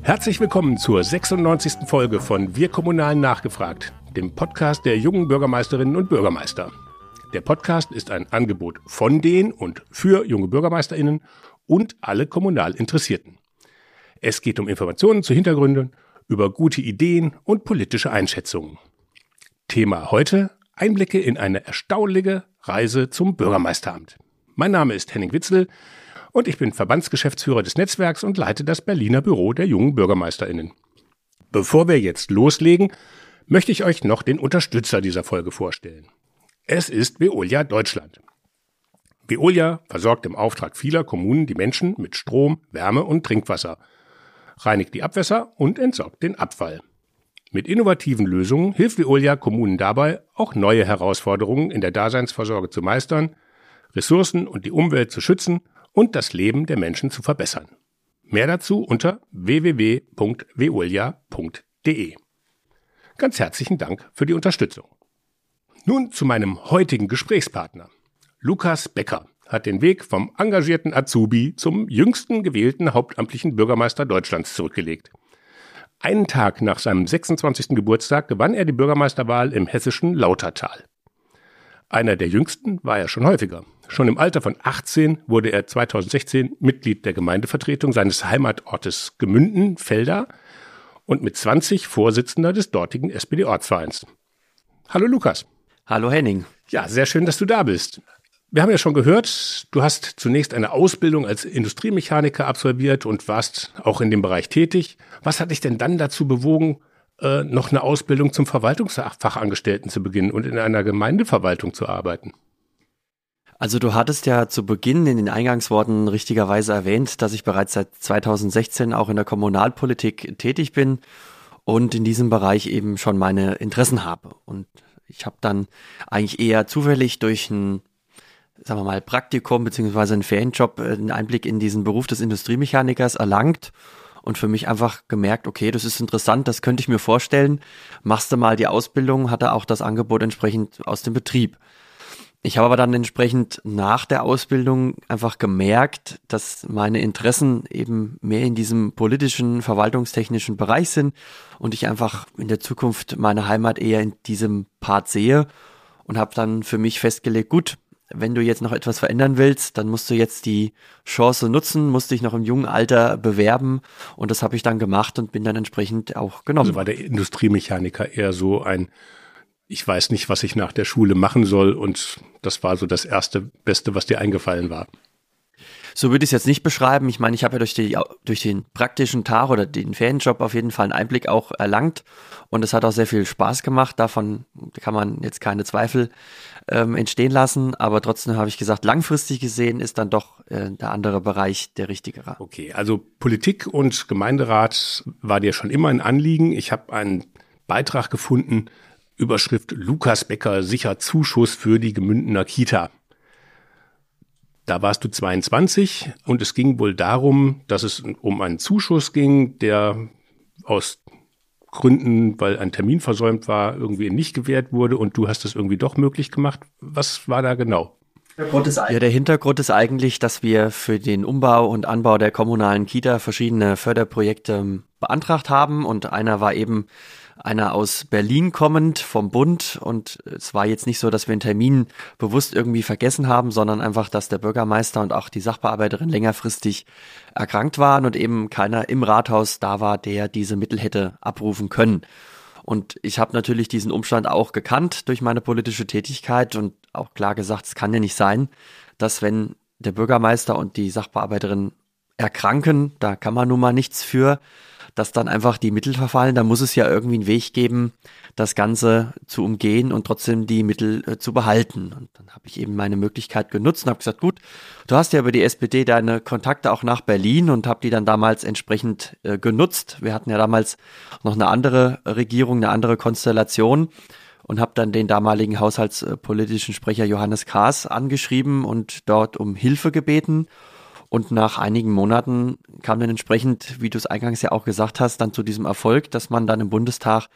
Herzlich willkommen zur 96. Folge von Wir Kommunalen nachgefragt, dem Podcast der jungen Bürgermeisterinnen und Bürgermeister. Der Podcast ist ein Angebot von den und für junge Bürgermeisterinnen und alle kommunal Interessierten. Es geht um Informationen zu Hintergründen, über gute Ideen und politische Einschätzungen. Thema heute Einblicke in eine erstaunliche Reise zum Bürgermeisteramt. Mein Name ist Henning Witzel und ich bin Verbandsgeschäftsführer des Netzwerks und leite das Berliner Büro der jungen Bürgermeisterinnen. Bevor wir jetzt loslegen, möchte ich euch noch den Unterstützer dieser Folge vorstellen. Es ist Veolia Deutschland. Veolia versorgt im Auftrag vieler Kommunen die Menschen mit Strom, Wärme und Trinkwasser, reinigt die Abwässer und entsorgt den Abfall. Mit innovativen Lösungen hilft Veolia Kommunen dabei, auch neue Herausforderungen in der Daseinsvorsorge zu meistern, Ressourcen und die Umwelt zu schützen und das Leben der Menschen zu verbessern. Mehr dazu unter www.veolia.de. Ganz herzlichen Dank für die Unterstützung. Nun zu meinem heutigen Gesprächspartner. Lukas Becker hat den Weg vom engagierten Azubi zum jüngsten gewählten hauptamtlichen Bürgermeister Deutschlands zurückgelegt. Einen Tag nach seinem 26. Geburtstag gewann er die Bürgermeisterwahl im hessischen Lautertal. Einer der jüngsten war er schon häufiger. Schon im Alter von 18 wurde er 2016 Mitglied der Gemeindevertretung seines Heimatortes Gemünden-Felda und mit 20 Vorsitzender des dortigen SPD-Ortsvereins. Hallo Lukas. Hallo Henning. Ja, sehr schön, dass du da bist. Wir haben ja schon gehört, du hast zunächst eine Ausbildung als Industriemechaniker absolviert und warst auch in dem Bereich tätig. Was hat dich denn dann dazu bewogen, äh, noch eine Ausbildung zum Verwaltungsfachangestellten zu beginnen und in einer Gemeindeverwaltung zu arbeiten? Also du hattest ja zu Beginn in den Eingangsworten richtigerweise erwähnt, dass ich bereits seit 2016 auch in der Kommunalpolitik tätig bin und in diesem Bereich eben schon meine Interessen habe. Und ich habe dann eigentlich eher zufällig durch ein, sagen wir mal, Praktikum beziehungsweise einen Ferienjob einen Einblick in diesen Beruf des Industriemechanikers erlangt und für mich einfach gemerkt, okay, das ist interessant, das könnte ich mir vorstellen. Machst du mal die Ausbildung, hatte auch das Angebot entsprechend aus dem Betrieb. Ich habe aber dann entsprechend nach der Ausbildung einfach gemerkt, dass meine Interessen eben mehr in diesem politischen, verwaltungstechnischen Bereich sind und ich einfach in der Zukunft meine Heimat eher in diesem Part sehe und habe dann für mich festgelegt, gut, wenn du jetzt noch etwas verändern willst, dann musst du jetzt die Chance nutzen, musst dich noch im jungen Alter bewerben und das habe ich dann gemacht und bin dann entsprechend auch genommen. Also war der Industriemechaniker eher so ein ich weiß nicht, was ich nach der Schule machen soll und das war so das erste Beste, was dir eingefallen war. So würde ich es jetzt nicht beschreiben. Ich meine, ich habe ja durch, die, durch den praktischen Tag oder den Ferienjob auf jeden Fall einen Einblick auch erlangt und es hat auch sehr viel Spaß gemacht. Davon kann man jetzt keine Zweifel ähm, entstehen lassen, aber trotzdem habe ich gesagt, langfristig gesehen ist dann doch äh, der andere Bereich der richtigere. Okay, also Politik und Gemeinderat war dir schon immer ein Anliegen. Ich habe einen Beitrag gefunden, Überschrift Lukas Becker sicher Zuschuss für die Gemündener Kita. Da warst du 22 und es ging wohl darum, dass es um einen Zuschuss ging, der aus Gründen, weil ein Termin versäumt war, irgendwie nicht gewährt wurde und du hast es irgendwie doch möglich gemacht. Was war da genau? Ja, der Hintergrund ist eigentlich, dass wir für den Umbau und Anbau der kommunalen Kita verschiedene Förderprojekte beantragt haben und einer war eben einer aus Berlin kommend vom Bund und es war jetzt nicht so, dass wir einen Termin bewusst irgendwie vergessen haben, sondern einfach, dass der Bürgermeister und auch die Sachbearbeiterin längerfristig erkrankt waren und eben keiner im Rathaus da war, der diese Mittel hätte abrufen können. Und ich habe natürlich diesen Umstand auch gekannt durch meine politische Tätigkeit und auch klar gesagt, es kann ja nicht sein, dass wenn der Bürgermeister und die Sachbearbeiterin erkranken, da kann man nun mal nichts für, dass dann einfach die Mittel verfallen. Da muss es ja irgendwie einen Weg geben, das Ganze zu umgehen und trotzdem die Mittel äh, zu behalten. Und dann habe ich eben meine Möglichkeit genutzt und habe gesagt, gut, du hast ja über die SPD deine Kontakte auch nach Berlin und habe die dann damals entsprechend äh, genutzt. Wir hatten ja damals noch eine andere Regierung, eine andere Konstellation und habe dann den damaligen haushaltspolitischen Sprecher Johannes Kaas angeschrieben und dort um Hilfe gebeten Und nach einigen Monaten kam dann entsprechend, wie du es eingangs ja auch gesagt hast, dann zu diesem Erfolg, dass man dann im Bundestag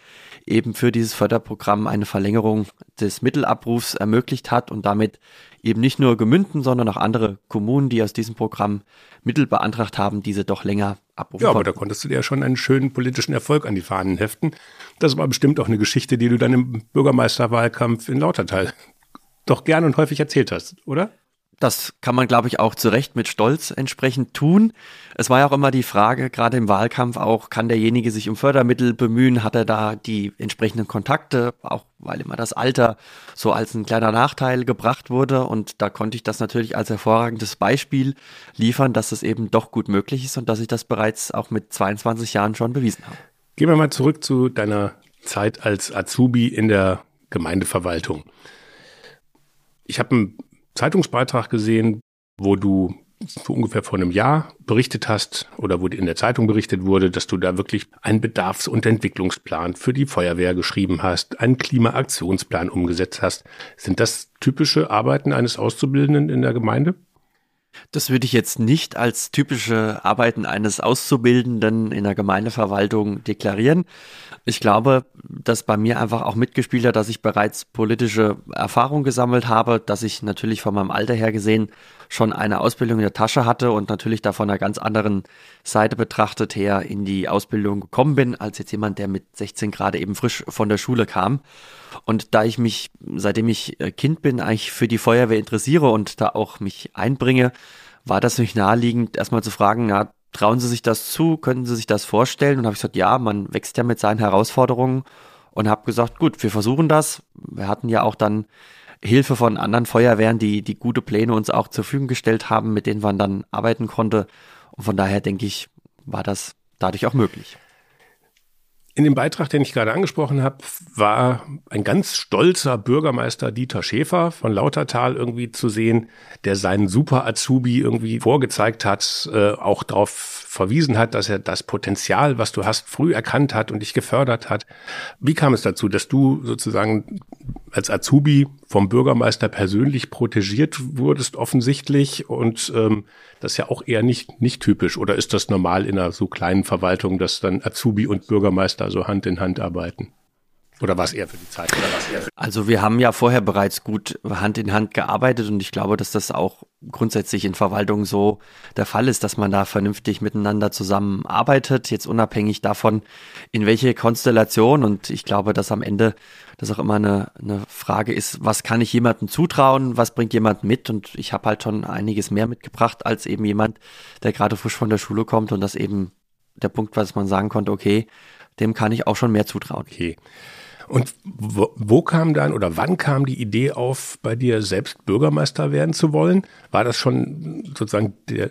eben für dieses Förderprogramm eine Verlängerung des Mittelabrufs ermöglicht hat und damit eben nicht nur Gemünden, sondern auch andere Kommunen, die aus diesem Programm Mittel beantragt haben, diese doch länger abrufen. Ja, aber da konntest du dir ja schon einen schönen politischen Erfolg an die Fahnen heften. Das war bestimmt auch eine Geschichte, die du dann im Bürgermeisterwahlkampf in Lautertal doch gern und häufig erzählt hast, oder? Das kann man, glaube ich, auch zu Recht mit Stolz entsprechend tun. Es war ja auch immer die Frage, gerade im Wahlkampf auch, kann derjenige sich um Fördermittel bemühen? Hat er da die entsprechenden Kontakte? Auch weil immer das Alter so als ein kleiner Nachteil gebracht wurde. Und da konnte ich das natürlich als hervorragendes Beispiel liefern, dass es eben doch gut möglich ist und dass ich das bereits auch mit 22 Jahren schon bewiesen habe. Gehen wir mal zurück zu deiner Zeit als Azubi in der Gemeindeverwaltung. Ich habe einen Zeitungsbeitrag gesehen, wo du ungefähr vor einem Jahr berichtet hast oder wo in der Zeitung berichtet wurde, dass du da wirklich einen Bedarfs- und Entwicklungsplan für die Feuerwehr geschrieben hast, einen Klimaaktionsplan umgesetzt hast. Sind das typische Arbeiten eines Auszubildenden in der Gemeinde? Das würde ich jetzt nicht als typische Arbeiten eines Auszubildenden in der Gemeindeverwaltung deklarieren. Ich glaube, dass bei mir einfach auch mitgespielt hat, dass ich bereits politische Erfahrung gesammelt habe, dass ich natürlich von meinem Alter her gesehen schon eine Ausbildung in der Tasche hatte und natürlich da von einer ganz anderen Seite betrachtet her in die Ausbildung gekommen bin, als jetzt jemand, der mit 16 gerade eben frisch von der Schule kam. Und da ich mich, seitdem ich äh, Kind bin, eigentlich für die Feuerwehr interessiere und da auch mich einbringe, war das nicht naheliegend, erstmal zu fragen, na, trauen Sie sich das zu? Können Sie sich das vorstellen? Und habe ich gesagt, ja, man wächst ja mit seinen Herausforderungen und habe gesagt, gut, wir versuchen das. Wir hatten ja auch dann Hilfe von anderen Feuerwehren, die, die gute Pläne uns auch zur Verfügung gestellt haben, mit denen man dann arbeiten konnte. Und von daher denke ich, war das dadurch auch möglich. In dem Beitrag, den ich gerade angesprochen habe, war ein ganz stolzer Bürgermeister Dieter Schäfer von Lautertal irgendwie zu sehen, der seinen Super Azubi irgendwie vorgezeigt hat, äh, auch darauf verwiesen hat, dass er das Potenzial, was du hast, früh erkannt hat und dich gefördert hat. Wie kam es dazu, dass du sozusagen als Azubi vom Bürgermeister persönlich protegiert wurdest, offensichtlich, und ähm, das ist ja auch eher nicht, nicht typisch. Oder ist das normal in einer so kleinen Verwaltung, dass dann Azubi und Bürgermeister so Hand in Hand arbeiten? Oder war es eher für die Zeit? also wir haben ja vorher bereits gut Hand in Hand gearbeitet und ich glaube, dass das auch grundsätzlich in Verwaltung so der Fall ist, dass man da vernünftig miteinander zusammenarbeitet, jetzt unabhängig davon, in welche Konstellation. Und ich glaube, dass am Ende das auch immer eine, eine Frage ist, was kann ich jemandem zutrauen, was bringt jemand mit? Und ich habe halt schon einiges mehr mitgebracht als eben jemand, der gerade frisch von der Schule kommt und das eben der Punkt, was man sagen konnte, okay, dem kann ich auch schon mehr zutrauen. Okay. Und wo, wo, kam dann oder wann kam die Idee auf, bei dir selbst Bürgermeister werden zu wollen? War das schon sozusagen der,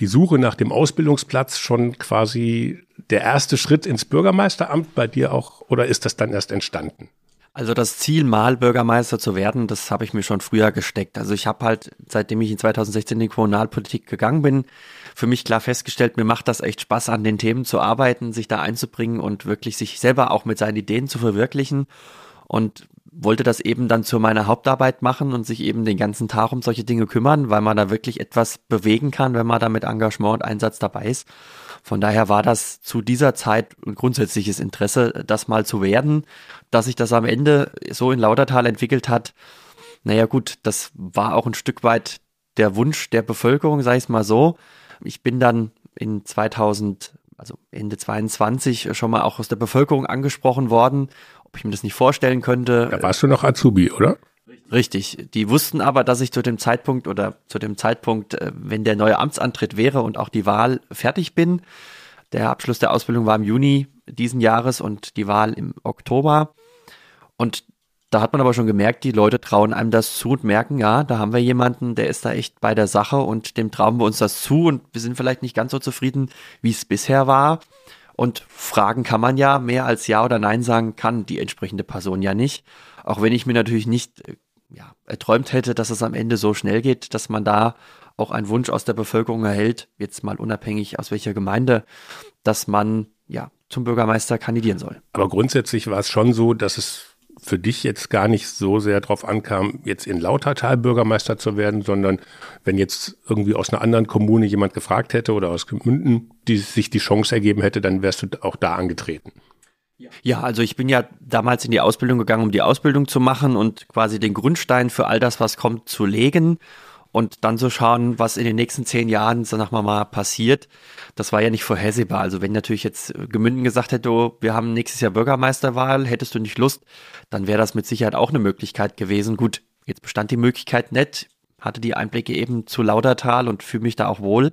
die Suche nach dem Ausbildungsplatz schon quasi der erste Schritt ins Bürgermeisteramt bei dir auch oder ist das dann erst entstanden? Also das Ziel, mal Bürgermeister zu werden, das habe ich mir schon früher gesteckt. Also ich habe halt, seitdem ich in 2016 in die Kommunalpolitik gegangen bin, für mich klar festgestellt, mir macht das echt Spaß, an den Themen zu arbeiten, sich da einzubringen und wirklich sich selber auch mit seinen Ideen zu verwirklichen. Und wollte das eben dann zu meiner Hauptarbeit machen und sich eben den ganzen Tag um solche Dinge kümmern, weil man da wirklich etwas bewegen kann, wenn man da mit Engagement und Einsatz dabei ist. Von daher war das zu dieser Zeit ein grundsätzliches Interesse, das mal zu werden. Dass sich das am Ende so in Lautertal entwickelt hat, naja gut, das war auch ein Stück weit der Wunsch der Bevölkerung, ich es mal so. Ich bin dann in 2000, also Ende 22 schon mal auch aus der Bevölkerung angesprochen worden, ob ich mir das nicht vorstellen könnte. Da warst du noch Azubi, oder? Richtig. Die wussten aber, dass ich zu dem Zeitpunkt oder zu dem Zeitpunkt, äh, wenn der neue Amtsantritt wäre und auch die Wahl fertig bin, der Abschluss der Ausbildung war im Juni diesen Jahres und die Wahl im Oktober. Und da hat man aber schon gemerkt, die Leute trauen einem das zu und merken, ja, da haben wir jemanden, der ist da echt bei der Sache und dem trauen wir uns das zu und wir sind vielleicht nicht ganz so zufrieden, wie es bisher war. Und Fragen kann man ja mehr als Ja oder Nein sagen, kann die entsprechende Person ja nicht. Auch wenn ich mir natürlich nicht äh, ja, erträumt hätte, dass es am Ende so schnell geht, dass man da auch einen Wunsch aus der Bevölkerung erhält, jetzt mal unabhängig aus welcher Gemeinde, dass man ja zum Bürgermeister kandidieren soll. Aber grundsätzlich war es schon so, dass es für dich jetzt gar nicht so sehr drauf ankam, jetzt in Lautertal Bürgermeister zu werden, sondern wenn jetzt irgendwie aus einer anderen Kommune jemand gefragt hätte oder aus Gemünden, die sich die Chance ergeben hätte, dann wärst du auch da angetreten. Ja, also ich bin ja damals in die Ausbildung gegangen, um die Ausbildung zu machen und quasi den Grundstein für all das, was kommt, zu legen und dann so schauen, was in den nächsten zehn Jahren, sag mal mal, passiert. Das war ja nicht vorhersehbar. Also wenn natürlich jetzt Gemünden gesagt hätte, oh, wir haben nächstes Jahr Bürgermeisterwahl, hättest du nicht Lust, dann wäre das mit Sicherheit auch eine Möglichkeit gewesen. Gut, jetzt bestand die Möglichkeit nicht, hatte die Einblicke eben zu Laudertal und fühle mich da auch wohl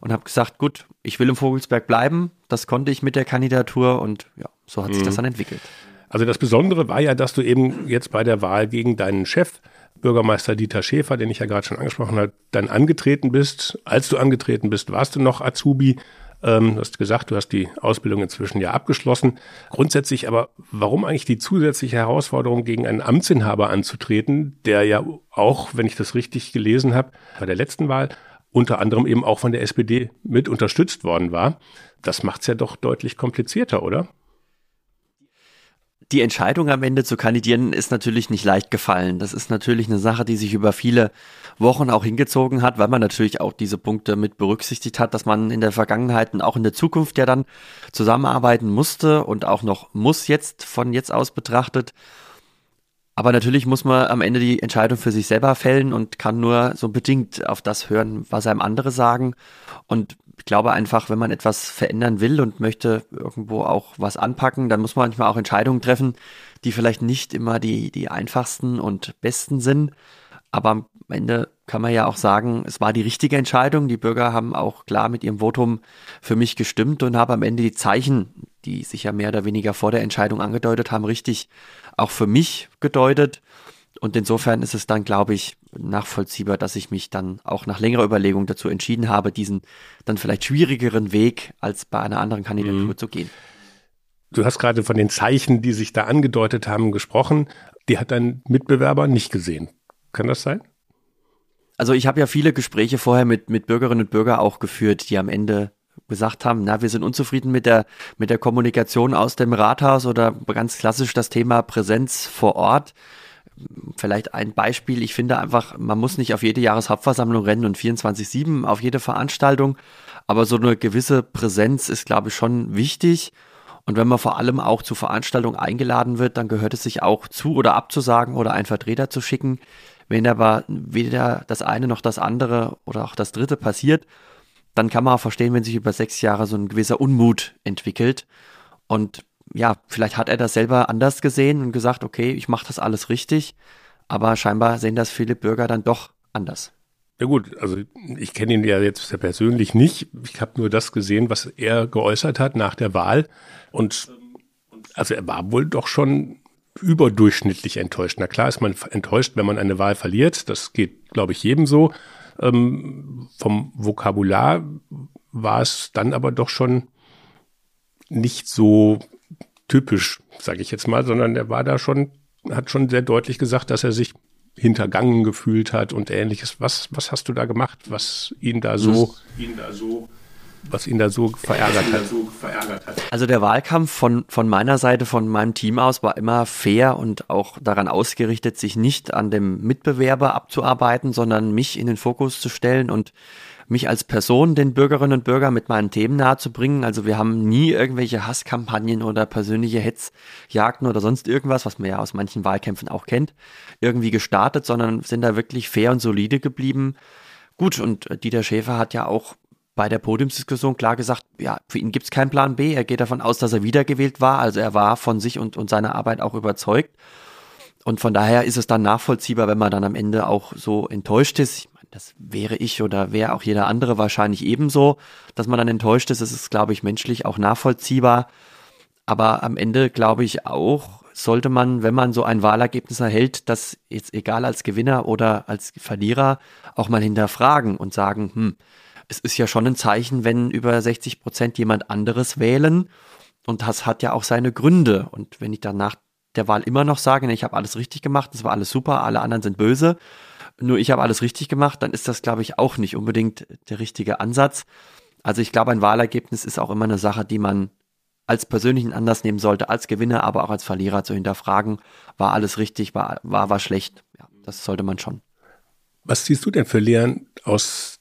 und habe gesagt, gut, ich will im Vogelsberg bleiben. Das konnte ich mit der Kandidatur und ja, so hat sich das mhm. dann entwickelt. Also das Besondere war ja, dass du eben jetzt bei der Wahl gegen deinen Chef Bürgermeister Dieter Schäfer, den ich ja gerade schon angesprochen habe, dann angetreten bist. Als du angetreten bist, warst du noch Azubi. Ähm, du hast gesagt, du hast die Ausbildung inzwischen ja abgeschlossen. Grundsätzlich aber, warum eigentlich die zusätzliche Herausforderung, gegen einen Amtsinhaber anzutreten, der ja auch, wenn ich das richtig gelesen habe, bei der letzten Wahl unter anderem eben auch von der SPD mit unterstützt worden war? Das macht es ja doch deutlich komplizierter, oder? Die Entscheidung am Ende zu kandidieren ist natürlich nicht leicht gefallen. Das ist natürlich eine Sache, die sich über viele Wochen auch hingezogen hat, weil man natürlich auch diese Punkte mit berücksichtigt hat, dass man in der Vergangenheit und auch in der Zukunft ja dann zusammenarbeiten musste und auch noch muss jetzt von jetzt aus betrachtet. Aber natürlich muss man am Ende die Entscheidung für sich selber fällen und kann nur so bedingt auf das hören, was einem andere sagen. Und ich glaube einfach, wenn man etwas verändern will und möchte irgendwo auch was anpacken, dann muss man manchmal auch Entscheidungen treffen, die vielleicht nicht immer die, die einfachsten und besten sind. Aber am Ende kann man ja auch sagen, es war die richtige Entscheidung. Die Bürger haben auch klar mit ihrem Votum für mich gestimmt und haben am Ende die Zeichen, die sich ja mehr oder weniger vor der Entscheidung angedeutet haben, richtig auch für mich gedeutet. Und insofern ist es dann, glaube ich, nachvollziehbar, dass ich mich dann auch nach längerer Überlegung dazu entschieden habe, diesen dann vielleicht schwierigeren Weg als bei einer anderen Kandidatur mhm. zu gehen. Du hast gerade von den Zeichen, die sich da angedeutet haben, gesprochen. Die hat dein Mitbewerber nicht gesehen. Kann das sein? Also ich habe ja viele Gespräche vorher mit, mit Bürgerinnen und Bürgern auch geführt, die am Ende gesagt haben, na, wir sind unzufrieden mit der, mit der Kommunikation aus dem Rathaus oder ganz klassisch das Thema Präsenz vor Ort vielleicht ein Beispiel. Ich finde einfach, man muss nicht auf jede Jahreshauptversammlung rennen und 24-7 auf jede Veranstaltung. Aber so eine gewisse Präsenz ist, glaube ich, schon wichtig. Und wenn man vor allem auch zu Veranstaltungen eingeladen wird, dann gehört es sich auch zu oder abzusagen oder einen Vertreter zu schicken. Wenn aber weder das eine noch das andere oder auch das dritte passiert, dann kann man auch verstehen, wenn sich über sechs Jahre so ein gewisser Unmut entwickelt. Und ja, vielleicht hat er das selber anders gesehen und gesagt, okay, ich mache das alles richtig, aber scheinbar sehen das viele Bürger dann doch anders. Ja gut, also ich kenne ihn ja jetzt persönlich nicht. Ich habe nur das gesehen, was er geäußert hat nach der Wahl. Und also er war wohl doch schon überdurchschnittlich enttäuscht. Na klar ist man enttäuscht, wenn man eine Wahl verliert. Das geht, glaube ich, jedem so. Ähm, vom Vokabular war es dann aber doch schon nicht so typisch, sage ich jetzt mal, sondern er war da schon, hat schon sehr deutlich gesagt, dass er sich hintergangen gefühlt hat und ähnliches. Was, was hast du da gemacht, was ihn da so, ihn da so was ihn da so verärgert hat. Also der Wahlkampf von, von meiner Seite, von meinem Team aus, war immer fair und auch daran ausgerichtet, sich nicht an dem Mitbewerber abzuarbeiten, sondern mich in den Fokus zu stellen und mich als Person den Bürgerinnen und Bürgern mit meinen Themen nahezubringen. Also wir haben nie irgendwelche Hasskampagnen oder persönliche Hetzjagden oder sonst irgendwas, was man ja aus manchen Wahlkämpfen auch kennt, irgendwie gestartet, sondern sind da wirklich fair und solide geblieben. Gut, und Dieter Schäfer hat ja auch bei der Podiumsdiskussion klar gesagt, ja, für ihn gibt es keinen Plan B. Er geht davon aus, dass er wiedergewählt war. Also er war von sich und, und seiner Arbeit auch überzeugt. Und von daher ist es dann nachvollziehbar, wenn man dann am Ende auch so enttäuscht ist das wäre ich oder wäre auch jeder andere wahrscheinlich ebenso, dass man dann enttäuscht ist. Das ist, glaube ich, menschlich auch nachvollziehbar. Aber am Ende glaube ich auch, sollte man, wenn man so ein Wahlergebnis erhält, das jetzt egal als Gewinner oder als Verlierer auch mal hinterfragen und sagen, hm, es ist ja schon ein Zeichen, wenn über 60 Prozent jemand anderes wählen. Und das hat ja auch seine Gründe. Und wenn ich dann nach der Wahl immer noch sage, ich habe alles richtig gemacht, es war alles super, alle anderen sind böse, nur ich habe alles richtig gemacht, dann ist das, glaube ich, auch nicht unbedingt der richtige Ansatz. Also ich glaube, ein Wahlergebnis ist auch immer eine Sache, die man als persönlichen Anlass nehmen sollte, als Gewinner, aber auch als Verlierer zu hinterfragen, war alles richtig, war, war, war schlecht. Ja, das sollte man schon. Was ziehst du denn für Lehren aus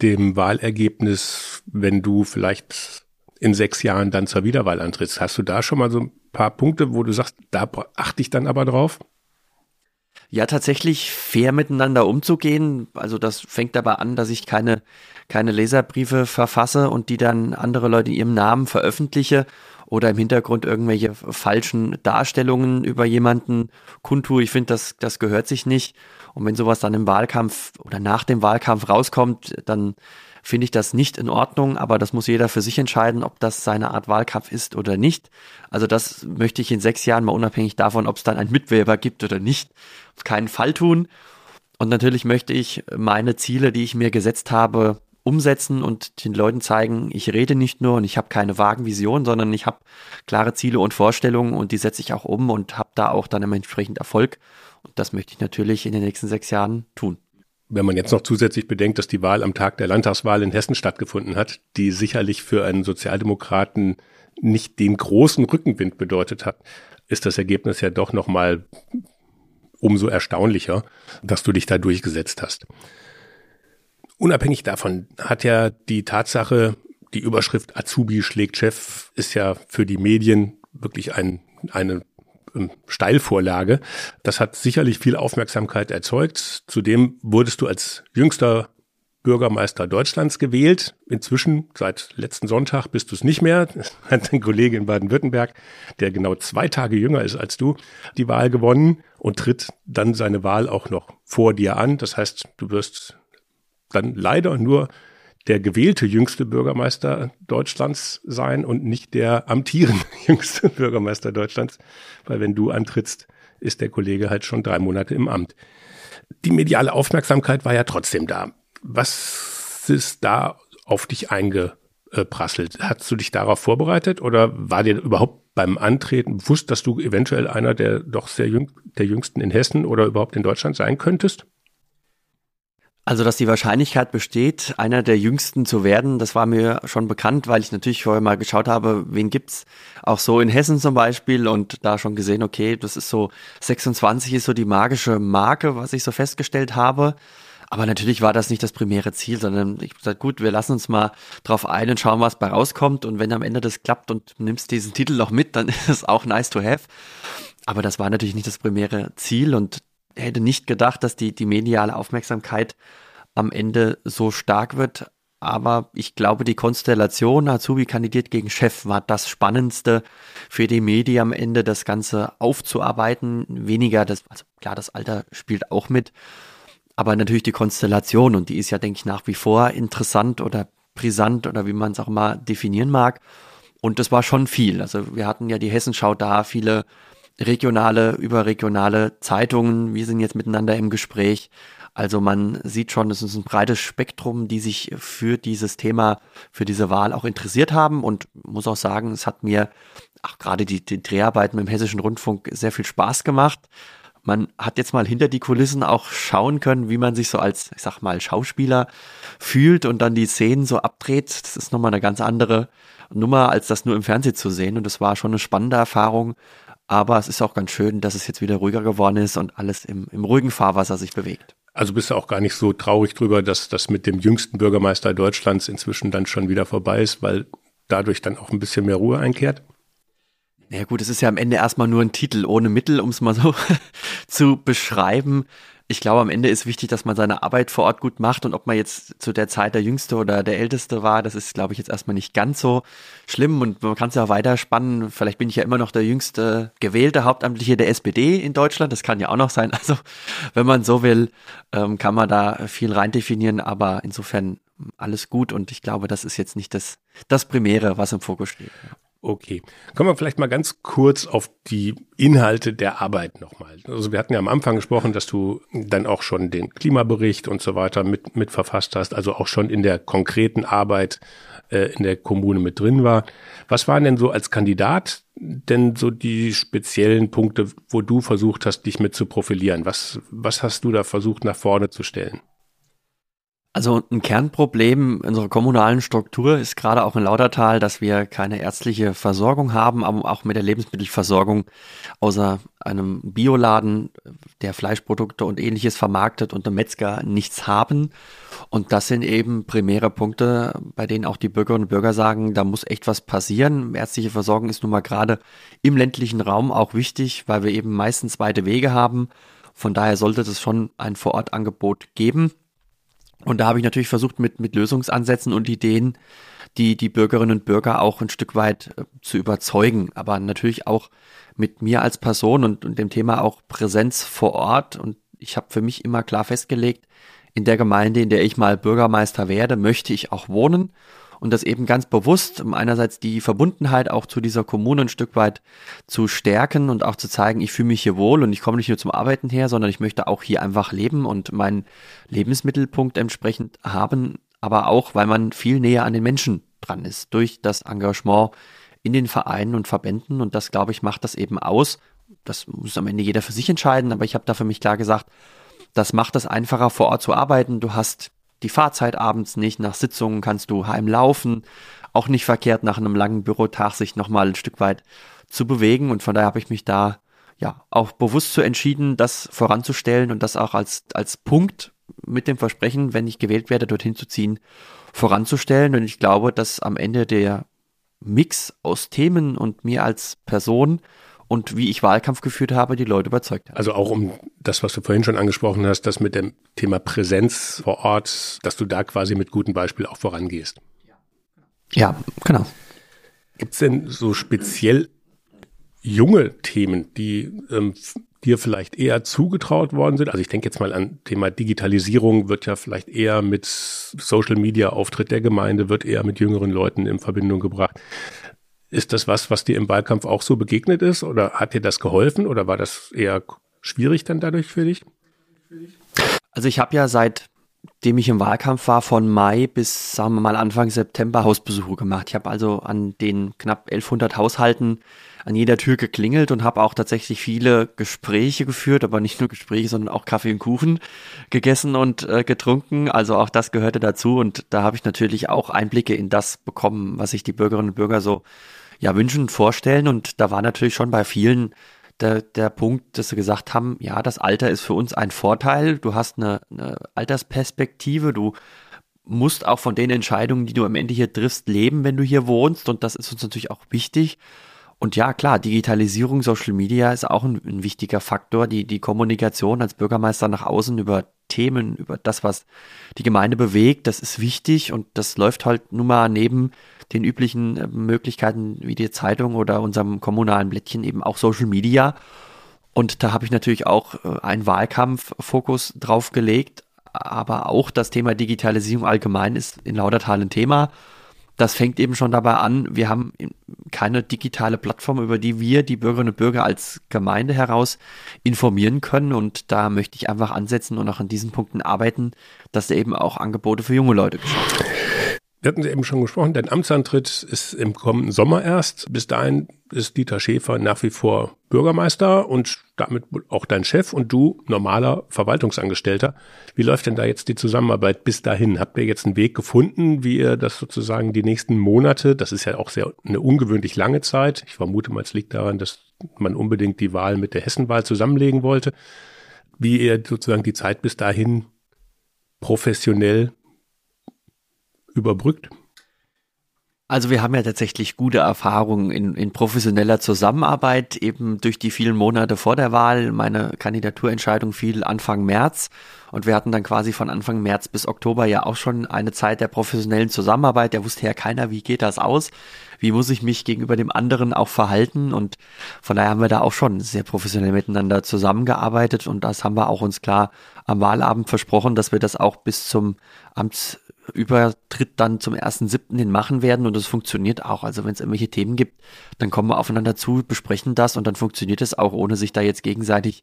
dem Wahlergebnis, wenn du vielleicht in sechs Jahren dann zur Wiederwahl antrittst? Hast du da schon mal so ein paar Punkte, wo du sagst, da achte ich dann aber drauf? Ja, tatsächlich fair miteinander umzugehen. Also das fängt dabei an, dass ich keine, keine Leserbriefe verfasse und die dann andere Leute in ihrem Namen veröffentliche oder im Hintergrund irgendwelche falschen Darstellungen über jemanden kundtue. Ich finde, das, das gehört sich nicht. Und wenn sowas dann im Wahlkampf oder nach dem Wahlkampf rauskommt, dann finde ich das nicht in Ordnung, aber das muss jeder für sich entscheiden, ob das seine Art Wahlkampf ist oder nicht. Also das möchte ich in sechs Jahren mal unabhängig davon, ob es dann einen Mitbewerber gibt oder nicht, auf keinen Fall tun. Und natürlich möchte ich meine Ziele, die ich mir gesetzt habe, umsetzen und den Leuten zeigen, ich rede nicht nur und ich habe keine vagen Visionen, sondern ich habe klare Ziele und Vorstellungen und die setze ich auch um und habe da auch dann entsprechend Erfolg. Und das möchte ich natürlich in den nächsten sechs Jahren tun wenn man jetzt noch zusätzlich bedenkt, dass die Wahl am Tag der Landtagswahl in Hessen stattgefunden hat, die sicherlich für einen Sozialdemokraten nicht den großen Rückenwind bedeutet hat, ist das Ergebnis ja doch nochmal umso erstaunlicher, dass du dich da durchgesetzt hast. Unabhängig davon hat ja die Tatsache, die Überschrift Azubi schlägt Chef, ist ja für die Medien wirklich ein, eine Steilvorlage. Das hat sicherlich viel Aufmerksamkeit erzeugt. Zudem wurdest du als jüngster Bürgermeister Deutschlands gewählt. Inzwischen, seit letzten Sonntag, bist du es nicht mehr. Hat ein Kollege in Baden-Württemberg, der genau zwei Tage jünger ist als du, die Wahl gewonnen und tritt dann seine Wahl auch noch vor dir an. Das heißt, du wirst dann leider nur der gewählte jüngste Bürgermeister Deutschlands sein und nicht der amtierende jüngste Bürgermeister Deutschlands, weil wenn du antrittst, ist der Kollege halt schon drei Monate im Amt. Die mediale Aufmerksamkeit war ja trotzdem da. Was ist da auf dich eingeprasselt? Hast du dich darauf vorbereitet oder war dir überhaupt beim Antreten bewusst, dass du eventuell einer der doch sehr jüng der jüngsten in Hessen oder überhaupt in Deutschland sein könntest? Also, dass die Wahrscheinlichkeit besteht, einer der jüngsten zu werden, das war mir schon bekannt, weil ich natürlich vorher mal geschaut habe, wen gibt's auch so in Hessen zum Beispiel und da schon gesehen, okay, das ist so 26 ist so die magische Marke, was ich so festgestellt habe. Aber natürlich war das nicht das primäre Ziel, sondern ich gesagt, gut, wir lassen uns mal drauf ein und schauen, was bei rauskommt. Und wenn am Ende das klappt und nimmst diesen Titel noch mit, dann ist es auch nice to have. Aber das war natürlich nicht das primäre Ziel und hätte nicht gedacht, dass die, die mediale Aufmerksamkeit am Ende so stark wird. Aber ich glaube, die Konstellation Azubi kandidiert gegen Chef war das Spannendste für die Medien am Ende, das Ganze aufzuarbeiten. Weniger das, also klar, das Alter spielt auch mit. Aber natürlich die Konstellation und die ist ja, denke ich, nach wie vor interessant oder brisant oder wie man es auch mal definieren mag. Und das war schon viel. Also wir hatten ja die Hessenschau da, viele regionale, überregionale Zeitungen. Wir sind jetzt miteinander im Gespräch. Also man sieht schon, es ist ein breites Spektrum, die sich für dieses Thema, für diese Wahl auch interessiert haben und muss auch sagen, es hat mir auch gerade die, die Dreharbeiten im Hessischen Rundfunk sehr viel Spaß gemacht. Man hat jetzt mal hinter die Kulissen auch schauen können, wie man sich so als, ich sag mal, Schauspieler fühlt und dann die Szenen so abdreht. Das ist nochmal eine ganz andere Nummer, als das nur im Fernsehen zu sehen. Und das war schon eine spannende Erfahrung. Aber es ist auch ganz schön, dass es jetzt wieder ruhiger geworden ist und alles im, im ruhigen Fahrwasser sich bewegt. Also bist du auch gar nicht so traurig drüber, dass das mit dem jüngsten Bürgermeister Deutschlands inzwischen dann schon wieder vorbei ist, weil dadurch dann auch ein bisschen mehr Ruhe einkehrt? Na ja, gut, es ist ja am Ende erstmal nur ein Titel ohne Mittel, um es mal so zu beschreiben ich glaube, am Ende ist wichtig, dass man seine Arbeit vor Ort gut macht und ob man jetzt zu der Zeit der Jüngste oder der Älteste war, das ist, glaube ich, jetzt erstmal nicht ganz so schlimm und man kann es ja auch weiter spannen. Vielleicht bin ich ja immer noch der jüngste gewählte Hauptamtliche der SPD in Deutschland, das kann ja auch noch sein. Also, wenn man so will, ähm, kann man da viel rein definieren, aber insofern alles gut und ich glaube, das ist jetzt nicht das, das Primäre, was im Fokus steht. Okay. Kommen wir vielleicht mal ganz kurz auf die Inhalte der Arbeit nochmal. Also wir hatten ja am Anfang gesprochen, dass du dann auch schon den Klimabericht und so weiter mit, mit verfasst hast, also auch schon in der konkreten Arbeit äh, in der Kommune mit drin war. Was waren denn so als Kandidat denn so die speziellen Punkte, wo du versucht hast, dich mit zu profilieren? Was, was hast du da versucht nach vorne zu stellen? Also ein Kernproblem unserer kommunalen Struktur ist gerade auch in Lautertal, dass wir keine ärztliche Versorgung haben, aber auch mit der Lebensmittelversorgung außer einem Bioladen, der Fleischprodukte und ähnliches vermarktet und einem Metzger nichts haben. Und das sind eben primäre Punkte, bei denen auch die Bürgerinnen und Bürger sagen, da muss echt was passieren. Ärztliche Versorgung ist nun mal gerade im ländlichen Raum auch wichtig, weil wir eben meistens weite Wege haben. Von daher sollte es schon ein Vorortangebot geben. Und da habe ich natürlich versucht, mit, mit Lösungsansätzen und Ideen die, die Bürgerinnen und Bürger auch ein Stück weit äh, zu überzeugen, aber natürlich auch mit mir als Person und, und dem Thema auch Präsenz vor Ort. Und ich habe für mich immer klar festgelegt, in der Gemeinde, in der ich mal Bürgermeister werde, möchte ich auch wohnen und das eben ganz bewusst, um einerseits die Verbundenheit auch zu dieser Kommune ein Stück weit zu stärken und auch zu zeigen, ich fühle mich hier wohl und ich komme nicht nur zum Arbeiten her, sondern ich möchte auch hier einfach leben und meinen Lebensmittelpunkt entsprechend haben, aber auch, weil man viel näher an den Menschen dran ist durch das Engagement in den Vereinen und Verbänden und das, glaube ich, macht das eben aus. Das muss am Ende jeder für sich entscheiden, aber ich habe da für mich klar gesagt, das macht es einfacher, vor Ort zu arbeiten. Du hast die Fahrzeit abends nicht. Nach Sitzungen kannst du heimlaufen. Auch nicht verkehrt, nach einem langen Bürotag sich nochmal ein Stück weit zu bewegen. Und von daher habe ich mich da ja auch bewusst zu entschieden, das voranzustellen und das auch als, als Punkt mit dem Versprechen, wenn ich gewählt werde, dorthin zu ziehen, voranzustellen. Und ich glaube, dass am Ende der Mix aus Themen und mir als Person und wie ich Wahlkampf geführt habe, die Leute überzeugt hat. Also auch um das, was du vorhin schon angesprochen hast, das mit dem Thema Präsenz vor Ort, dass du da quasi mit gutem Beispiel auch vorangehst. Ja, genau. Gibt es denn so speziell junge Themen, die ähm, dir vielleicht eher zugetraut worden sind? Also ich denke jetzt mal an Thema Digitalisierung wird ja vielleicht eher mit Social Media Auftritt der Gemeinde, wird eher mit jüngeren Leuten in Verbindung gebracht. Ist das was, was dir im Wahlkampf auch so begegnet ist? Oder hat dir das geholfen? Oder war das eher schwierig dann dadurch für dich? Also ich habe ja seitdem ich im Wahlkampf war, von Mai bis, sagen wir mal, Anfang September Hausbesuche gemacht. Ich habe also an den knapp 1100 Haushalten an jeder Tür geklingelt und habe auch tatsächlich viele Gespräche geführt, aber nicht nur Gespräche, sondern auch Kaffee und Kuchen gegessen und äh, getrunken. Also auch das gehörte dazu und da habe ich natürlich auch Einblicke in das bekommen, was sich die Bürgerinnen und Bürger so ja, wünschen, vorstellen. Und da war natürlich schon bei vielen der, der Punkt, dass sie gesagt haben, ja, das Alter ist für uns ein Vorteil. Du hast eine, eine Altersperspektive, du musst auch von den Entscheidungen, die du am Ende hier triffst, leben, wenn du hier wohnst. Und das ist uns natürlich auch wichtig. Und ja, klar, Digitalisierung, Social Media ist auch ein, ein, wichtiger Faktor. Die, die Kommunikation als Bürgermeister nach außen über Themen, über das, was die Gemeinde bewegt, das ist wichtig und das läuft halt nun mal neben den üblichen äh, Möglichkeiten wie die Zeitung oder unserem kommunalen Blättchen eben auch Social Media. Und da habe ich natürlich auch äh, einen Wahlkampffokus drauf gelegt. Aber auch das Thema Digitalisierung allgemein ist in Lautertal ein Thema. Das fängt eben schon dabei an, wir haben keine digitale Plattform, über die wir die Bürgerinnen und Bürger als Gemeinde heraus informieren können. Und da möchte ich einfach ansetzen und auch an diesen Punkten arbeiten, dass eben auch Angebote für junge Leute geschaffen werden. Wir hatten Sie eben schon gesprochen, dein Amtsantritt ist im kommenden Sommer erst. Bis dahin ist Dieter Schäfer nach wie vor Bürgermeister und damit auch dein Chef und du normaler Verwaltungsangestellter. Wie läuft denn da jetzt die Zusammenarbeit bis dahin? Habt ihr jetzt einen Weg gefunden, wie ihr das sozusagen die nächsten Monate, das ist ja auch sehr eine ungewöhnlich lange Zeit. Ich vermute mal, es liegt daran, dass man unbedingt die Wahl mit der Hessenwahl zusammenlegen wollte. Wie ihr sozusagen die Zeit bis dahin professionell überbrückt? Also wir haben ja tatsächlich gute Erfahrungen in, in professioneller Zusammenarbeit, eben durch die vielen Monate vor der Wahl. Meine Kandidaturentscheidung fiel Anfang März und wir hatten dann quasi von Anfang März bis Oktober ja auch schon eine Zeit der professionellen Zusammenarbeit. Da wusste ja keiner, wie geht das aus, wie muss ich mich gegenüber dem anderen auch verhalten und von daher haben wir da auch schon sehr professionell miteinander zusammengearbeitet und das haben wir auch uns klar am Wahlabend versprochen, dass wir das auch bis zum Amts Übertritt dann zum ersten siebten hin machen werden und es funktioniert auch. Also wenn es irgendwelche Themen gibt, dann kommen wir aufeinander zu, besprechen das und dann funktioniert es auch, ohne sich da jetzt gegenseitig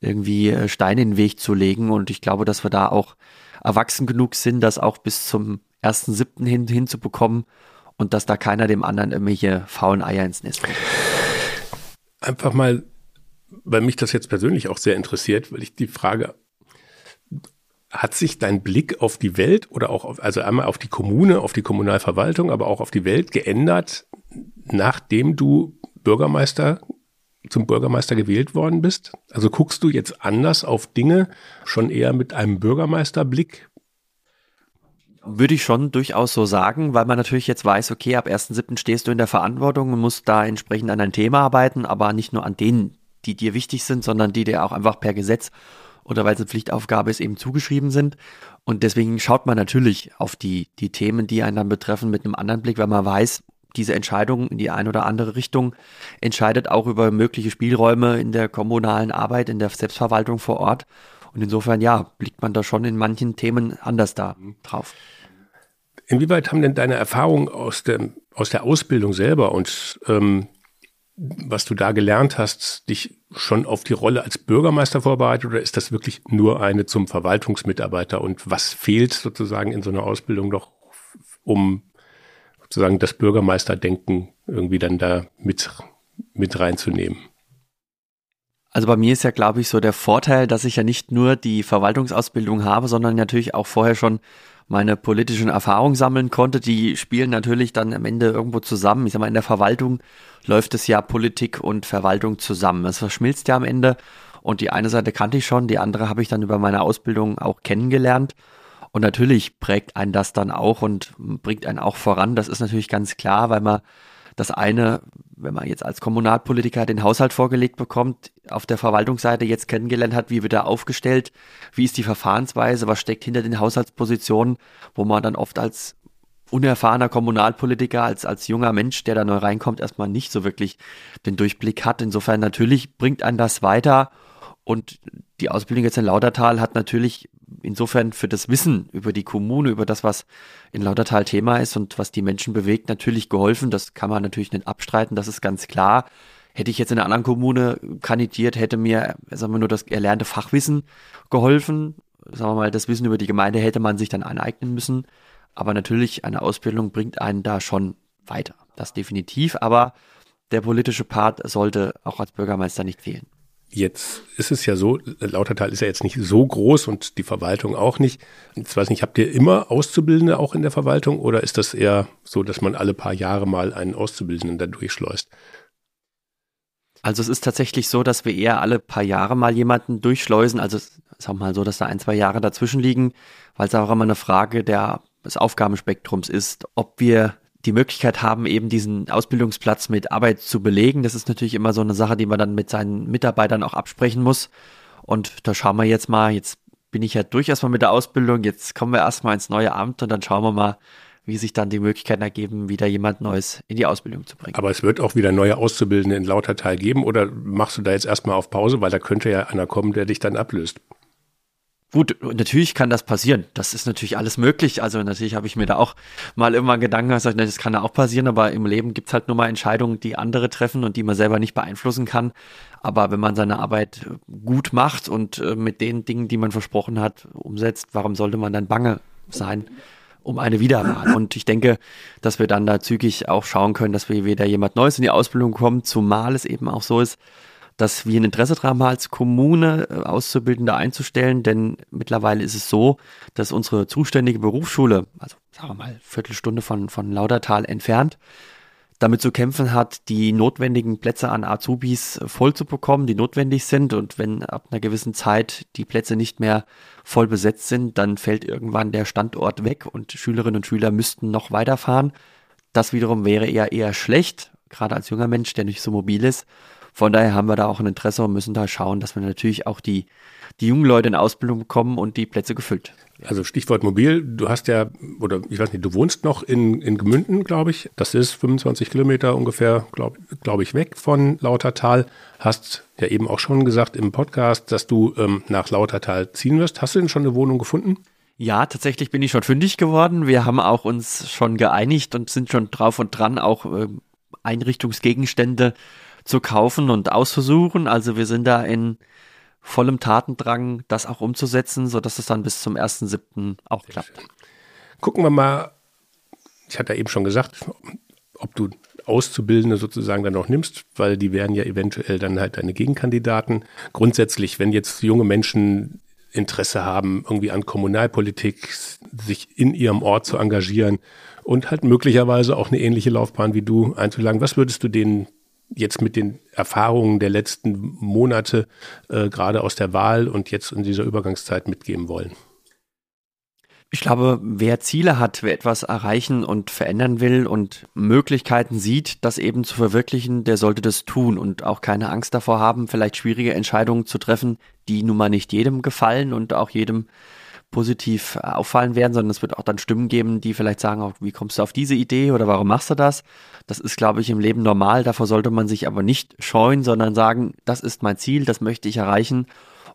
irgendwie äh, Steine in den Weg zu legen. Und ich glaube, dass wir da auch erwachsen genug sind, das auch bis zum ersten siebten hin hinzubekommen und dass da keiner dem anderen irgendwelche faulen Eier ins Nest bringt. Einfach mal, weil mich das jetzt persönlich auch sehr interessiert, weil ich die Frage Hat sich dein Blick auf die Welt oder auch auf, also einmal auf die Kommune, auf die Kommunalverwaltung, aber auch auf die Welt geändert, nachdem du Bürgermeister zum Bürgermeister gewählt worden bist? Also guckst du jetzt anders auf Dinge, schon eher mit einem Bürgermeisterblick? Würde ich schon durchaus so sagen, weil man natürlich jetzt weiß, okay, ab 1.7. stehst du in der Verantwortung und musst da entsprechend an dein Thema arbeiten, aber nicht nur an denen, die dir wichtig sind, sondern die dir auch einfach per Gesetz oder weil es eine Pflichtaufgabe ist, eben zugeschrieben sind. Und deswegen schaut man natürlich auf die, die Themen, die einen dann betreffen, mit einem anderen Blick, weil man weiß, diese Entscheidung in die eine oder andere Richtung entscheidet auch über mögliche Spielräume in der kommunalen Arbeit, in der Selbstverwaltung vor Ort. Und insofern, ja, blickt man da schon in manchen Themen anders da drauf. Inwieweit haben denn deine Erfahrungen aus, dem, aus der Ausbildung selber und ähm, was du da gelernt hast, dich schon auf die Rolle als Bürgermeister vorbereitet oder ist das wirklich nur eine zum Verwaltungsmitarbeiter und was fehlt sozusagen in so einer Ausbildung noch, um sozusagen das Bürgermeisterdenken irgendwie dann da mit, mit reinzunehmen? Also bei mir ist ja, glaube ich, so der Vorteil, dass ich ja nicht nur die Verwaltungsausbildung habe, sondern natürlich auch vorher schon meine politischen Erfahrungen sammeln konnte. Die spielen natürlich dann am Ende irgendwo zusammen. Ich sag mal, in der Verwaltung läuft es ja Politik und Verwaltung zusammen. Es verschmilzt ja am Ende. Und die eine Seite kannte ich schon, die andere habe ich dann über meine Ausbildung auch kennengelernt. Und natürlich prägt einen das dann auch und bringt einen auch voran. Das ist natürlich ganz klar, weil man das eine, wenn man jetzt als Kommunalpolitiker den Haushalt vorgelegt bekommt, auf der Verwaltungsseite jetzt kennengelernt hat, wie wird er aufgestellt, wie ist die Verfahrensweise, was steckt hinter den Haushaltspositionen, wo man dann oft als unerfahrener Kommunalpolitiker, als, als junger Mensch, der da neu reinkommt, erstmal nicht so wirklich den Durchblick hat. Insofern natürlich bringt einen das weiter und die Ausbildung jetzt in Lautertal hat natürlich insofern für das Wissen über die Kommune, über das, was in Lautertal Thema ist und was die Menschen bewegt, natürlich geholfen. Das kann man natürlich nicht abstreiten, das ist ganz klar. Hätte ich jetzt in einer anderen Kommune kandidiert, hätte mir, sagen wir nur, das erlernte Fachwissen geholfen. Sagen wir mal, das Wissen über die Gemeinde hätte man sich dann aneignen müssen. Aber natürlich, eine Ausbildung bringt einen da schon weiter. Das definitiv. Aber der politische Part sollte auch als Bürgermeister nicht fehlen. Jetzt ist es ja so, Lautertal ist ja jetzt nicht so groß und die Verwaltung auch nicht. Jetzt weiß nicht, habt ihr immer Auszubildende auch in der Verwaltung oder ist das eher so, dass man alle paar Jahre mal einen Auszubildenden da durchschleust? Also es ist tatsächlich so, dass wir eher alle paar Jahre mal jemanden durchschleusen. Also es ist mal so, dass da ein, zwei Jahre dazwischen liegen, weil es auch immer eine Frage der, des Aufgabenspektrums ist, ob wir die Möglichkeit haben, eben diesen Ausbildungsplatz mit Arbeit zu belegen. Das ist natürlich immer so eine Sache, die man dann mit seinen Mitarbeitern auch absprechen muss. Und da schauen wir jetzt mal, jetzt bin ich ja durch erstmal mit der Ausbildung, jetzt kommen wir erstmal ins neue Amt und dann schauen wir mal, wie sich dann die Möglichkeiten ergeben, wieder jemand Neues in die Ausbildung zu bringen. Aber es wird auch wieder neue Auszubildende in Lautertal geben oder machst du da jetzt erstmal auf Pause, weil da könnte ja einer kommen, der dich dann ablöst? Gut, natürlich kann das passieren. Das ist natürlich alles möglich. Also natürlich habe ich mir da auch mal immer Gedanken gesagt, das kann ja auch passieren, aber im Leben gibt's halt nur mal Entscheidungen, die andere treffen und die man selber nicht beeinflussen kann. Aber wenn man seine Arbeit gut macht und äh, mit den Dingen, die man versprochen hat, umsetzt, warum sollte man dann bange sein? um eine Wiederwahl. Und ich denke, dass wir dann da zügig auch schauen können, dass wir wieder jemand Neues in die Ausbildung kommen, zumal es eben auch so ist, dass wir ein Interesse daran haben, als Kommune äh, Auszubildende einzustellen, denn mittlerweile ist es so, dass unsere zuständige Berufsschule, also sagen wir mal Viertelstunde von, von Laudertal entfernt, damit zu kämpfen hat, die notwendigen Plätze an Azubis voll zu bekommen, die notwendig sind. Und wenn ab einer gewissen Zeit die Plätze nicht mehr voll besetzt sind, dann fällt irgendwann der Standort weg und Schülerinnen und Schüler müssten noch weiterfahren. Das wiederum wäre eher eher schlecht, gerade als junger Mensch, der nicht so mobil ist. Von daher haben wir da auch ein Interesse und müssen da schauen, dass wir natürlich auch die, die jungen Leute in Ausbildung bekommen und die Plätze gefüllt. Also Stichwort mobil, du hast ja, oder ich weiß nicht, du wohnst noch in, in Gemünden, glaube ich. Das ist 25 Kilometer ungefähr, glaube glaub ich, weg von Lautertal. Hast ja eben auch schon gesagt im Podcast, dass du ähm, nach Lautertal ziehen wirst. Hast du denn schon eine Wohnung gefunden? Ja, tatsächlich bin ich schon fündig geworden. Wir haben auch uns schon geeinigt und sind schon drauf und dran, auch äh, Einrichtungsgegenstände zu kaufen und auszusuchen. Also wir sind da in vollem Tatendrang, das auch umzusetzen, sodass es dann bis zum 1.7. auch Sehr klappt. Schön. Gucken wir mal, ich hatte ja eben schon gesagt, ob du Auszubildende sozusagen dann noch nimmst, weil die wären ja eventuell dann halt deine Gegenkandidaten. Grundsätzlich, wenn jetzt junge Menschen Interesse haben, irgendwie an Kommunalpolitik, sich in ihrem Ort zu engagieren und halt möglicherweise auch eine ähnliche Laufbahn wie du einzuschlagen. Was würdest du denen jetzt mit den Erfahrungen der letzten Monate, äh, gerade aus der Wahl und jetzt in dieser Übergangszeit mitgeben wollen? Ich glaube, wer Ziele hat, wer etwas erreichen und verändern will und Möglichkeiten sieht, das eben zu verwirklichen, der sollte das tun und auch keine Angst davor haben, vielleicht schwierige Entscheidungen zu treffen, die nun mal nicht jedem gefallen und auch jedem positiv auffallen werden, sondern es wird auch dann Stimmen geben, die vielleicht sagen, auch, wie kommst du auf diese Idee oder warum machst du das? Das ist, glaube ich, im Leben normal. Davor sollte man sich aber nicht scheuen, sondern sagen, das ist mein Ziel, das möchte ich erreichen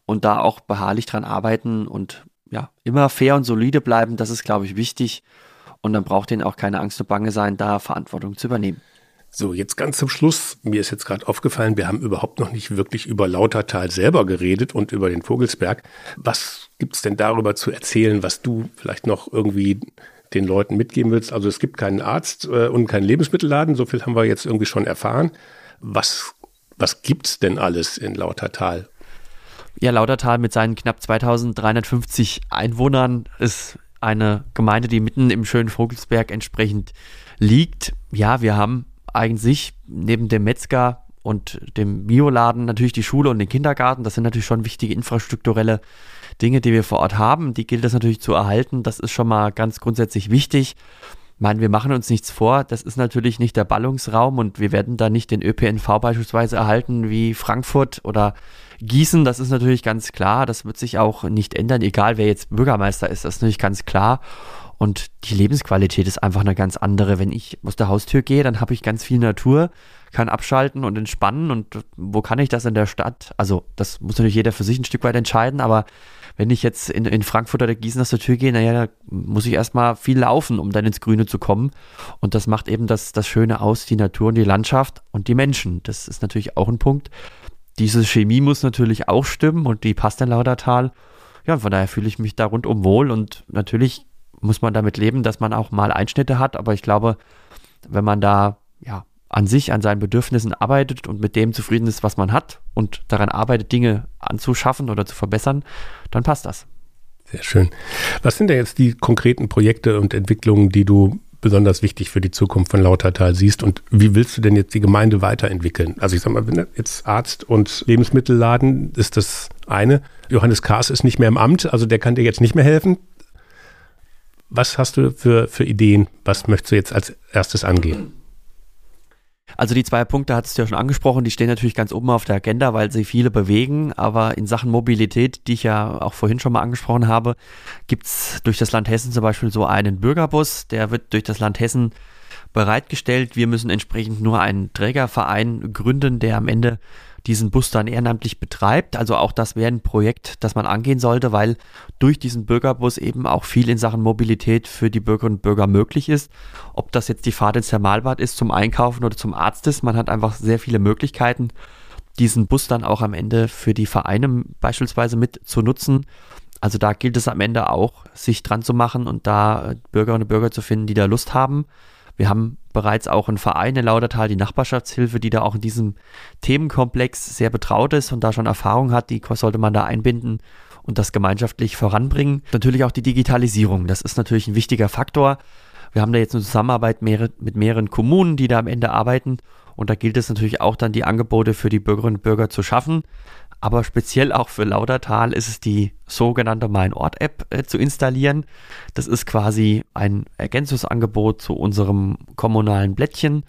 und da auch beharrlich dran arbeiten und ja, immer fair und solide bleiben, das ist, glaube ich, wichtig. Und dann braucht ihnen auch keine Angst und Bange sein, da Verantwortung zu übernehmen. So, jetzt ganz zum Schluss. Mir ist jetzt gerade aufgefallen, wir haben überhaupt noch nicht wirklich über Lautertal selber geredet und über den Vogelsberg. Was gibt es denn darüber zu erzählen, was du vielleicht noch irgendwie den Leuten mitgeben willst? Also es gibt keinen Arzt äh, und keinen Lebensmittelladen, so viel haben wir jetzt irgendwie schon erfahren. Was, was gibt's denn alles in Lautertal? Ja, Lautertal mit seinen knapp 2350 Einwohnern ist eine Gemeinde, die mitten im schönen Vogelsberg entsprechend liegt. Ja, wir haben eigentlich neben dem Metzger und dem Bioladen natürlich die Schule und den Kindergarten. Das sind natürlich schon wichtige infrastrukturelle Dinge, die wir vor Ort haben. Die gilt es natürlich zu erhalten. Das ist schon mal ganz grundsätzlich wichtig. Ich meine, wir machen uns nichts vor. Das ist natürlich nicht der Ballungsraum und wir werden da nicht den ÖPNV beispielsweise erhalten wie Frankfurt oder Gießen, das ist natürlich ganz klar, das wird sich auch nicht ändern, egal wer jetzt Bürgermeister ist, das ist natürlich ganz klar. Und die Lebensqualität ist einfach eine ganz andere. Wenn ich aus der Haustür gehe, dann habe ich ganz viel Natur, kann abschalten und entspannen. Und wo kann ich das in der Stadt? Also, das muss natürlich jeder für sich ein Stück weit entscheiden, aber wenn ich jetzt in, in Frankfurt oder Gießen aus der Tür gehe, naja, da muss ich erstmal viel laufen, um dann ins Grüne zu kommen. Und das macht eben das, das Schöne aus, die Natur und die Landschaft und die Menschen. Das ist natürlich auch ein Punkt. Diese Chemie muss natürlich auch stimmen und die passt in Laudertal. Ja, von daher fühle ich mich da rundum wohl und natürlich muss man damit leben, dass man auch mal Einschnitte hat, aber ich glaube, wenn man da ja an sich, an seinen Bedürfnissen arbeitet und mit dem zufrieden ist, was man hat und daran arbeitet, Dinge anzuschaffen oder zu verbessern, dann passt das. Sehr schön. Was sind denn jetzt die konkreten Projekte und Entwicklungen, die du besonders wichtig für die Zukunft von Lautertal siehst und wie willst du denn jetzt die Gemeinde weiterentwickeln? Also ich sag mal, wenn jetzt Arzt und Lebensmittelladen ist das eine. Johannes Kaas ist nicht mehr im Amt, also der kann dir jetzt nicht mehr helfen. Was hast du für, für Ideen? Was möchtest du jetzt als erstes angehen? Also die zwei Punkte hattest du ja schon angesprochen, die stehen natürlich ganz oben auf der Agenda, weil sie viele bewegen. Aber in Sachen Mobilität, die ich ja auch vorhin schon mal angesprochen habe, gibt es durch das Land Hessen zum Beispiel so einen Bürgerbus, der wird durch das Land Hessen bereitgestellt. Wir müssen entsprechend nur einen Trägerverein gründen, der am Ende diesen Bus dann ehrenamtlich betreibt. Also auch das wäre ein Projekt, das man angehen sollte, weil durch diesen Bürgerbus eben auch viel in Sachen Mobilität für die Bürgerinnen und Bürger möglich ist. Ob das jetzt die Fahrt ins Thermalbad ist, zum Einkaufen oder zum Arzt ist, man hat einfach sehr viele Möglichkeiten, diesen Bus dann auch am Ende für die Vereine beispielsweise mit zu nutzen. Also da gilt es am Ende auch, sich dran zu machen und da Bürgerinnen und Bürger zu finden, die da Lust haben. Wir haben bereits auch einen Verein in Laudertal, die Nachbarschaftshilfe, die da auch in diesem Themenkomplex sehr betraut ist und da schon Erfahrung hat, die sollte man da einbinden und das gemeinschaftlich voranbringen. Natürlich auch die Digitalisierung, das ist natürlich ein wichtiger Faktor. Wir haben da jetzt eine Zusammenarbeit mit mehreren Kommunen, die da am Ende arbeiten und da gilt es natürlich auch dann, die Angebote für die Bürgerinnen und Bürger zu schaffen. Aber speziell auch für Laudertal ist es die sogenannte Mein Ort App äh, zu installieren. Das ist quasi ein Ergänzungsangebot zu unserem kommunalen Blättchen.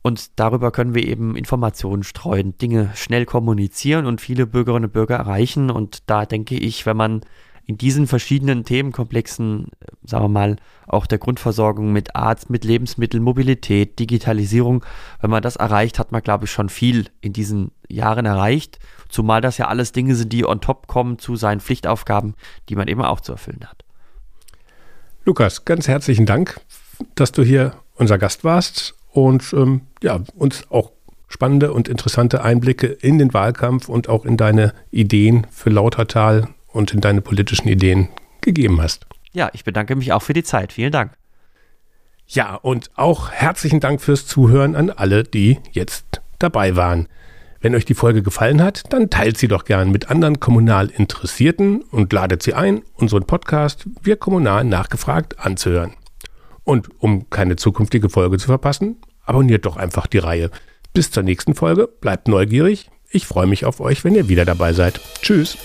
Und darüber können wir eben Informationen streuen, Dinge schnell kommunizieren und viele Bürgerinnen und Bürger erreichen. Und da denke ich, wenn man in diesen verschiedenen Themenkomplexen, sagen wir mal, auch der Grundversorgung mit Arzt, mit Lebensmitteln, Mobilität, Digitalisierung, wenn man das erreicht, hat man, glaube ich, schon viel in diesen Jahren erreicht. Zumal das ja alles Dinge sind, die on top kommen zu seinen Pflichtaufgaben, die man eben auch zu erfüllen hat. Lukas, ganz herzlichen Dank, dass du hier unser Gast warst und ähm, ja, uns auch spannende und interessante Einblicke in den Wahlkampf und auch in deine Ideen für Lautertal und in deine politischen Ideen gegeben hast. Ja, ich bedanke mich auch für die Zeit. Vielen Dank. Ja, und auch herzlichen Dank fürs Zuhören an alle, die jetzt dabei waren. Wenn euch die Folge gefallen hat, dann teilt sie doch gern mit anderen kommunal Interessierten und ladet sie ein, unseren Podcast Wir Kommunal nachgefragt anzuhören. Und um keine zukünftige Folge zu verpassen, abonniert doch einfach die Reihe. Bis zur nächsten Folge, bleibt neugierig. Ich freue mich auf euch, wenn ihr wieder dabei seid. Tschüss.